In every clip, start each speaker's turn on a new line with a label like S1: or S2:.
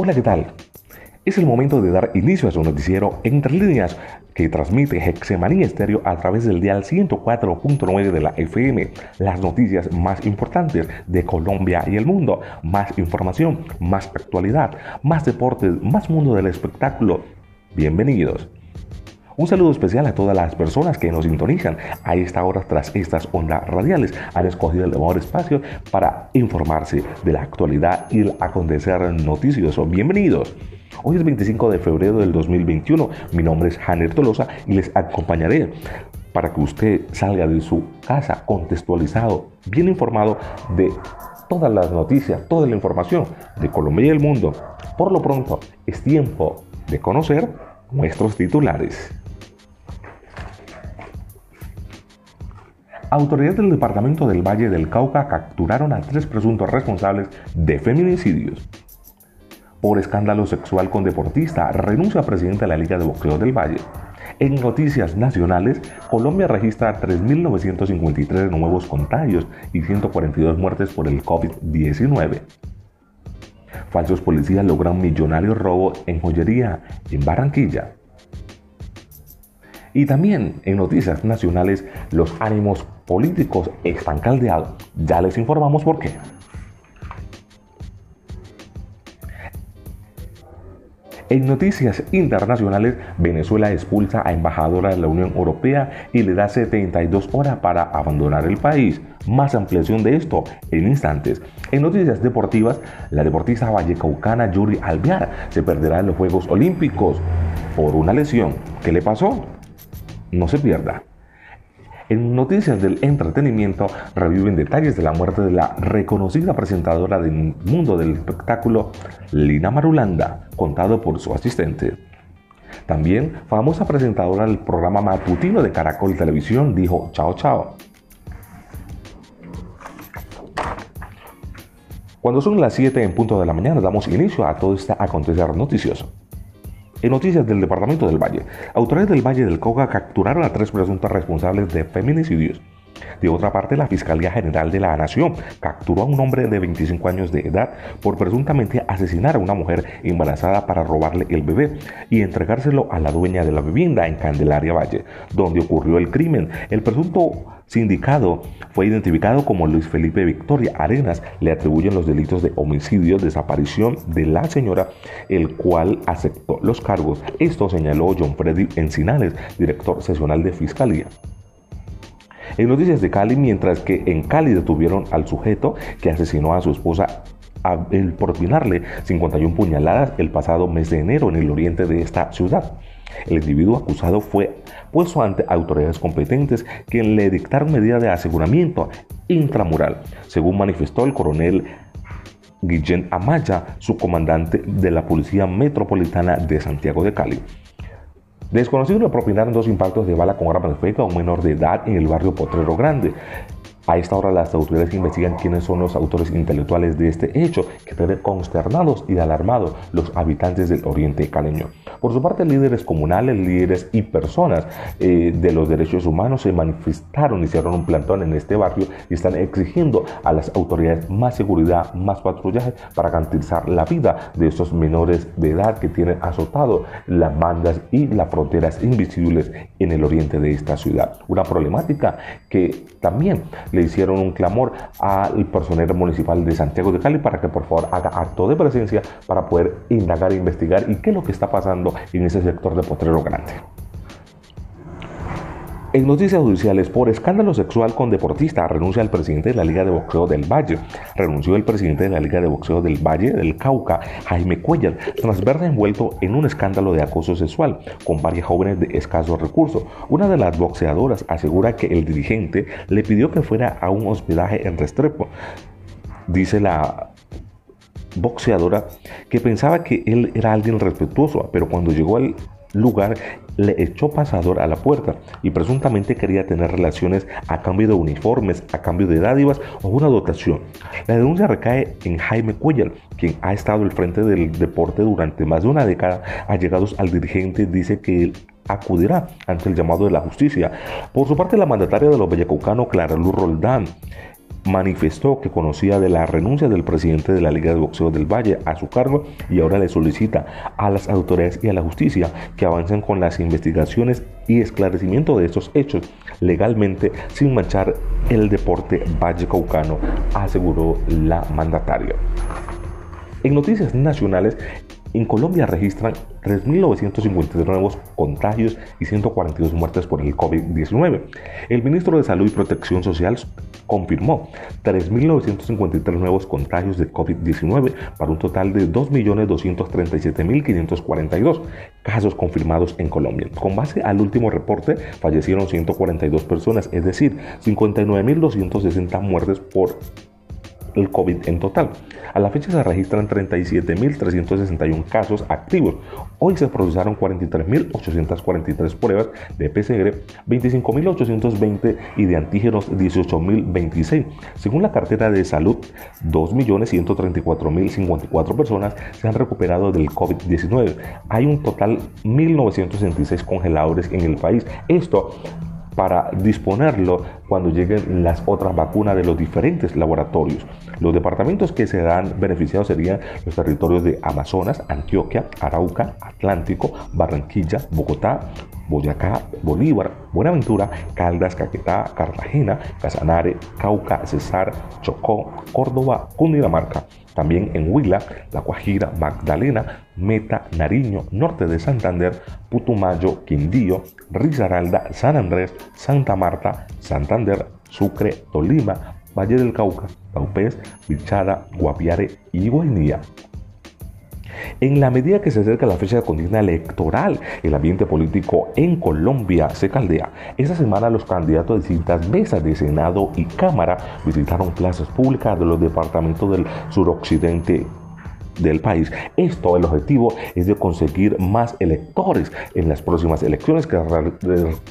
S1: Hola, ¿qué tal? Es el momento de dar inicio a su noticiero Entre Líneas que transmite Hexemanía Estéreo a través del dial 104.9 de la FM. Las noticias más importantes de Colombia y el mundo. Más información, más actualidad, más deportes, más mundo del espectáculo. Bienvenidos. Un saludo especial a todas las personas que nos sintonizan a esta hora tras estas ondas radiales. Han escogido el mejor espacio para informarse de la actualidad y el acontecer noticioso. Bienvenidos. Hoy es 25 de febrero del 2021. Mi nombre es Janer Tolosa y les acompañaré para que usted salga de su casa contextualizado, bien informado de todas las noticias, toda la información de Colombia y el mundo. Por lo pronto, es tiempo de conocer nuestros titulares. Autoridades del Departamento del Valle del Cauca capturaron a tres presuntos responsables de feminicidios. Por escándalo sexual con deportista, renuncia presidente de la Liga de Boxeo del Valle. En noticias nacionales, Colombia registra 3.953 nuevos contagios y 142 muertes por el COVID-19. Falsos policías logran millonario robo en joyería en Barranquilla. Y también en noticias nacionales, los ánimos políticos están caldeados. Ya les informamos por qué. En noticias internacionales, Venezuela expulsa a embajadora de la Unión Europea y le da 72 horas para abandonar el país. Más ampliación de esto en instantes. En noticias deportivas, la deportista vallecaucana Yuri Alvear se perderá en los Juegos Olímpicos por una lesión. ¿Qué le pasó? No se pierda. En noticias del entretenimiento reviven detalles de la muerte de la reconocida presentadora del mundo del espectáculo, Lina Marulanda, contado por su asistente. También, famosa presentadora del programa matutino de Caracol Televisión dijo chao chao. Cuando son las 7 en punto de la mañana, damos inicio a todo este acontecer noticioso. En noticias del Departamento del Valle, autoridades del Valle del Cauca capturaron a tres presuntos responsables de feminicidios. De otra parte, la Fiscalía General de la Nación capturó a un hombre de 25 años de edad por presuntamente asesinar a una mujer embarazada para robarle el bebé y entregárselo a la dueña de la vivienda en Candelaria Valle, donde ocurrió el crimen. El presunto sindicado fue identificado como Luis Felipe Victoria Arenas. Le atribuyen los delitos de homicidio, desaparición de la señora, el cual aceptó los cargos. Esto señaló John Freddy Encinales, director sesional de Fiscalía. En noticias de Cali, mientras que en Cali detuvieron al sujeto que asesinó a su esposa al propinarle 51 puñaladas el pasado mes de enero en el oriente de esta ciudad. El individuo acusado fue puesto ante autoridades competentes que le dictaron medidas de aseguramiento intramural, según manifestó el coronel Guillén Amaya, su comandante de la Policía Metropolitana de Santiago de Cali. Desconocidos le propinaron dos impactos de bala con arma de fuego a un menor de edad en el barrio Potrero Grande. A esta hora las autoridades investigan quiénes son los autores intelectuales de este hecho que tiene consternados y alarmados los habitantes del oriente caleño. Por su parte, líderes comunales, líderes y personas eh, de los derechos humanos se manifestaron, hicieron un plantón en este barrio y están exigiendo a las autoridades más seguridad, más patrullaje para garantizar la vida de estos menores de edad que tienen azotado las bandas y las fronteras invisibles en el oriente de esta ciudad. Una problemática que también le hicieron un clamor al personero municipal de Santiago de Cali para que por favor haga acto de presencia para poder indagar e investigar y qué es lo que está pasando en ese sector de Potrero Grande. En noticias judiciales, por escándalo sexual con deportista, renuncia el presidente de la Liga de Boxeo del Valle. Renunció el presidente de la Liga de Boxeo del Valle del Cauca, Jaime Cuellar, tras verse envuelto en un escándalo de acoso sexual con varias jóvenes de escasos recursos. Una de las boxeadoras asegura que el dirigente le pidió que fuera a un hospedaje en Restrepo. Dice la boxeadora que pensaba que él era alguien respetuoso, pero cuando llegó al lugar le echó pasador a la puerta y presuntamente quería tener relaciones a cambio de uniformes, a cambio de dádivas o una dotación. La denuncia recae en Jaime Cuellar, quien ha estado al frente del deporte durante más de una década. Allegados al dirigente dice que acudirá ante el llamado de la justicia. Por su parte, la mandataria de los Bellacaucanos, Clara Luz Roldán, manifestó que conocía de la renuncia del presidente de la Liga de Boxeo del Valle a su cargo y ahora le solicita a las autoridades y a la justicia que avancen con las investigaciones y esclarecimiento de estos hechos legalmente sin manchar el deporte vallecaucano, aseguró la mandataria. En noticias nacionales, en Colombia registran 3.953 nuevos contagios y 142 muertes por el COVID-19. El ministro de Salud y Protección Social confirmó 3.953 nuevos contagios de COVID-19 para un total de 2.237.542 casos confirmados en Colombia. Con base al último reporte, fallecieron 142 personas, es decir, 59.260 muertes por el COVID en total. A la fecha se registran 37.361 casos activos. Hoy se procesaron 43.843 pruebas de PCR, 25.820 y de antígenos 18.026. Según la cartera de salud, 2.134.054 personas se han recuperado del COVID-19. Hay un total 1.966 congeladores en el país. Esto para disponerlo cuando lleguen las otras vacunas de los diferentes laboratorios. Los departamentos que serán beneficiados serían los territorios de Amazonas, Antioquia, Arauca, Atlántico, Barranquilla, Bogotá, Boyacá, Bolívar, Buenaventura, Caldas, Caquetá, Cartagena, Casanare, Cauca, Cesar, Chocó, Córdoba, Cundinamarca. También en Huila, La Guajira, Magdalena, Meta, Nariño, Norte de Santander, Putumayo, Quindío, Risaralda, San Andrés, Santa Marta, Santander, Sucre, Tolima, Valle del Cauca, Paupés, Bichada, Guapiare y Guainía. En la medida que se acerca la fecha de contienda electoral, el ambiente político en Colombia se caldea. Esta semana los candidatos de distintas mesas de Senado y Cámara visitaron plazas públicas de los departamentos del suroccidente del país. Esto, el objetivo es de conseguir más electores en las próximas elecciones que,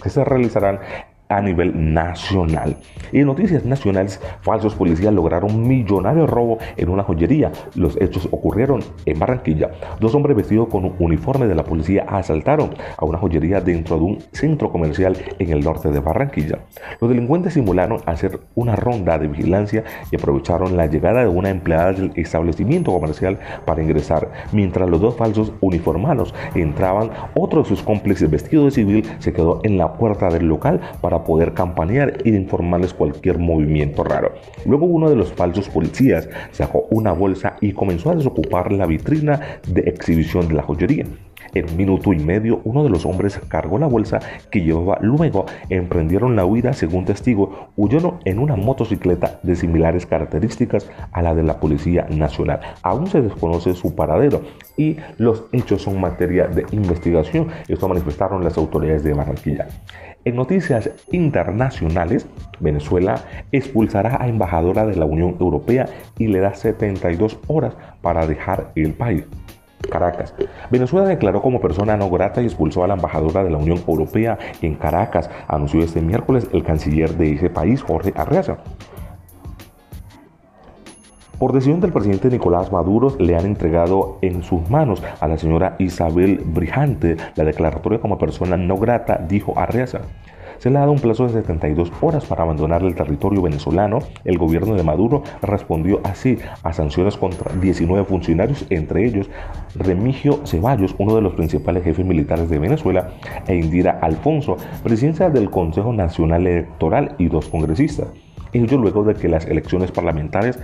S1: que se realizarán a nivel nacional. Y en noticias nacionales, falsos policías lograron millonario robo en una joyería. Los hechos ocurrieron en Barranquilla. Dos hombres vestidos con un uniforme de la policía asaltaron a una joyería dentro de un centro comercial en el norte de Barranquilla. Los delincuentes simularon hacer una ronda de vigilancia y aprovecharon la llegada de una empleada del establecimiento comercial para ingresar. Mientras los dos falsos uniformados entraban, otro de sus cómplices vestido de civil se quedó en la puerta del local para poder campanear y informarles cualquier movimiento raro. Luego uno de los falsos policías sacó una bolsa y comenzó a desocupar la vitrina de exhibición de la joyería. En minuto y medio, uno de los hombres cargó la bolsa que llevaba. Luego emprendieron la huida, según testigo, huyendo en una motocicleta de similares características a la de la Policía Nacional. Aún se desconoce su paradero y los hechos son materia de investigación. Esto manifestaron las autoridades de Barranquilla. En noticias internacionales, Venezuela expulsará a embajadora de la Unión Europea y le da 72 horas para dejar el país. Caracas. Venezuela declaró como persona no grata y expulsó a la embajadora de la Unión Europea en Caracas, anunció este miércoles el canciller de ese país, Jorge Arreaza. Por decisión del presidente Nicolás Maduro, le han entregado en sus manos a la señora Isabel Brijante la declaratoria como persona no grata, dijo Arreaza. Se le ha dado un plazo de 72 horas para abandonar el territorio venezolano. El gobierno de Maduro respondió así a sanciones contra 19 funcionarios, entre ellos Remigio Ceballos, uno de los principales jefes militares de Venezuela, e Indira Alfonso, presidencia del Consejo Nacional Electoral y dos congresistas. Ello luego de que las elecciones parlamentarias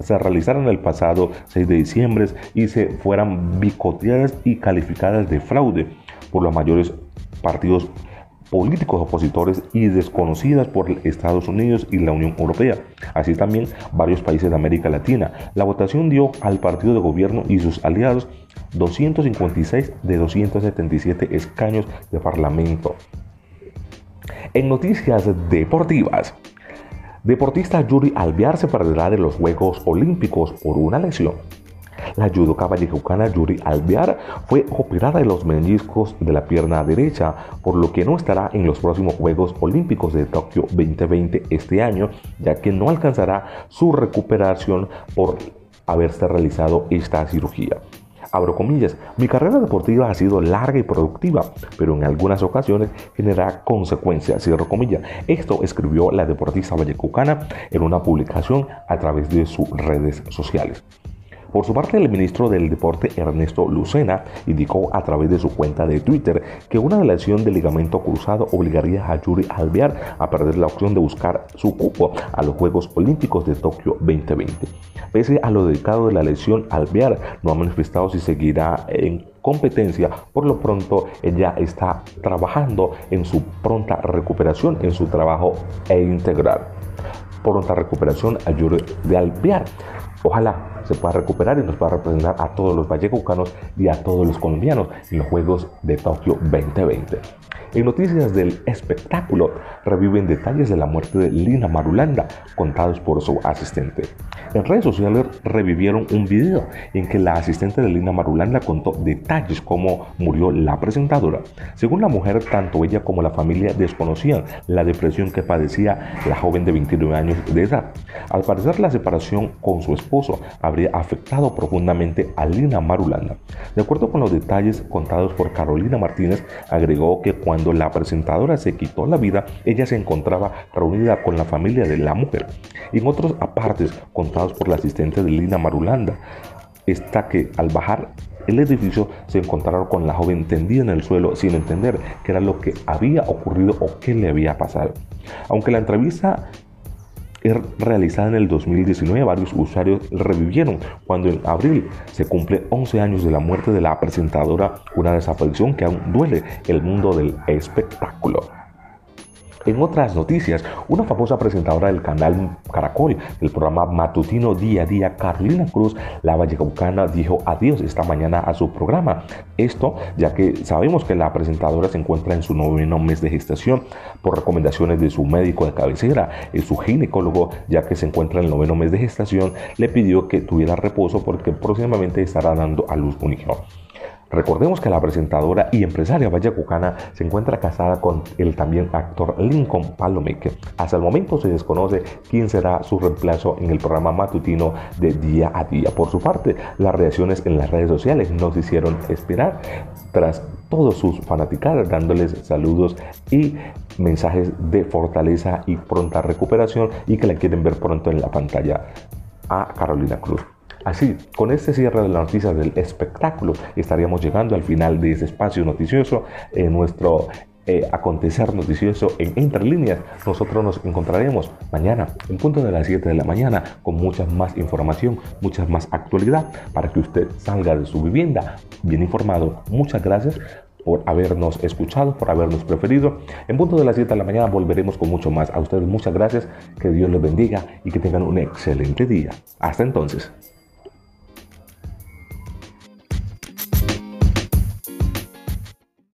S1: se realizaran el pasado 6 de diciembre y se fueran bicoteadas y calificadas de fraude por los mayores partidos políticos opositores y desconocidas por Estados Unidos y la Unión Europea, así también varios países de América Latina. La votación dio al partido de gobierno y sus aliados 256 de 277 escaños de parlamento. En noticias deportivas, Deportista Yuri Alvear se perderá de los Juegos Olímpicos por una lesión. La judoka vallejucana Yuri Alvear fue operada de los meniscos de la pierna derecha, por lo que no estará en los próximos Juegos Olímpicos de Tokio 2020 este año, ya que no alcanzará su recuperación por haberse realizado esta cirugía. Abro comillas, mi carrera deportiva ha sido larga y productiva, pero en algunas ocasiones genera consecuencias, cierro comillas. Esto escribió la deportista vallecucana en una publicación a través de sus redes sociales. Por su parte, el ministro del Deporte Ernesto Lucena indicó a través de su cuenta de Twitter que una lesión de ligamento cruzado obligaría a Yuri Alvear a perder la opción de buscar su cupo a los Juegos Olímpicos de Tokio 2020. Pese a lo dedicado de la lesión, Alvear no ha manifestado si seguirá en competencia. Por lo pronto, ella está trabajando en su pronta recuperación, en su trabajo e integrar. Pronta recuperación a Yuri de Alvear. Ojalá se pueda recuperar y nos pueda representar a todos los vallecucanos y a todos los colombianos en los Juegos de Tokio 2020. En noticias del espectáculo, reviven detalles de la muerte de Lina Marulanda contados por su asistente. En redes sociales revivieron un video en que la asistente de Lina Marulanda contó detalles cómo murió la presentadora. Según la mujer, tanto ella como la familia desconocían la depresión que padecía la joven de 29 años de edad. Al parecer, la separación con su esposo habría afectado profundamente a Lina Marulanda. De acuerdo con los detalles contados por Carolina Martínez, agregó que cuando la presentadora se quitó la vida, ella se encontraba reunida con la familia de la mujer. En otros apartes contados por la asistente de Lina Marulanda, está que al bajar el edificio se encontraron con la joven tendida en el suelo sin entender qué era lo que había ocurrido o qué le había pasado. Aunque la entrevista realizada en el 2019, varios usuarios revivieron cuando en abril se cumple 11 años de la muerte de la presentadora, una desaparición que aún duele el mundo del espectáculo. En otras noticias, una famosa presentadora del canal Caracol, del programa matutino Día a Día, Carolina Cruz, la vallecaucana, dijo adiós esta mañana a su programa. Esto ya que sabemos que la presentadora se encuentra en su noveno mes de gestación por recomendaciones de su médico de cabecera, y su ginecólogo, ya que se encuentra en el noveno mes de gestación, le pidió que tuviera reposo porque próximamente estará dando a luz un hijo. Recordemos que la presentadora y empresaria vallacucana se encuentra casada con el también actor Lincoln Palomeque. Hasta el momento se desconoce quién será su reemplazo en el programa matutino de día a día. Por su parte, las reacciones en las redes sociales no se hicieron esperar tras todos sus fanaticadas dándoles saludos y mensajes de fortaleza y pronta recuperación y que la quieren ver pronto en la pantalla a Carolina Cruz. Así, con este cierre de las noticias del espectáculo, estaríamos llegando al final de este espacio noticioso en nuestro eh, acontecer noticioso en Entre Líneas. Nosotros nos encontraremos mañana en punto de las 7 de la mañana con mucha más información, mucha más actualidad para que usted salga de su vivienda bien informado. Muchas gracias por habernos escuchado, por habernos preferido. En punto de las 7 de la mañana volveremos con mucho más. A ustedes muchas gracias, que Dios les bendiga y que tengan un excelente día. Hasta entonces.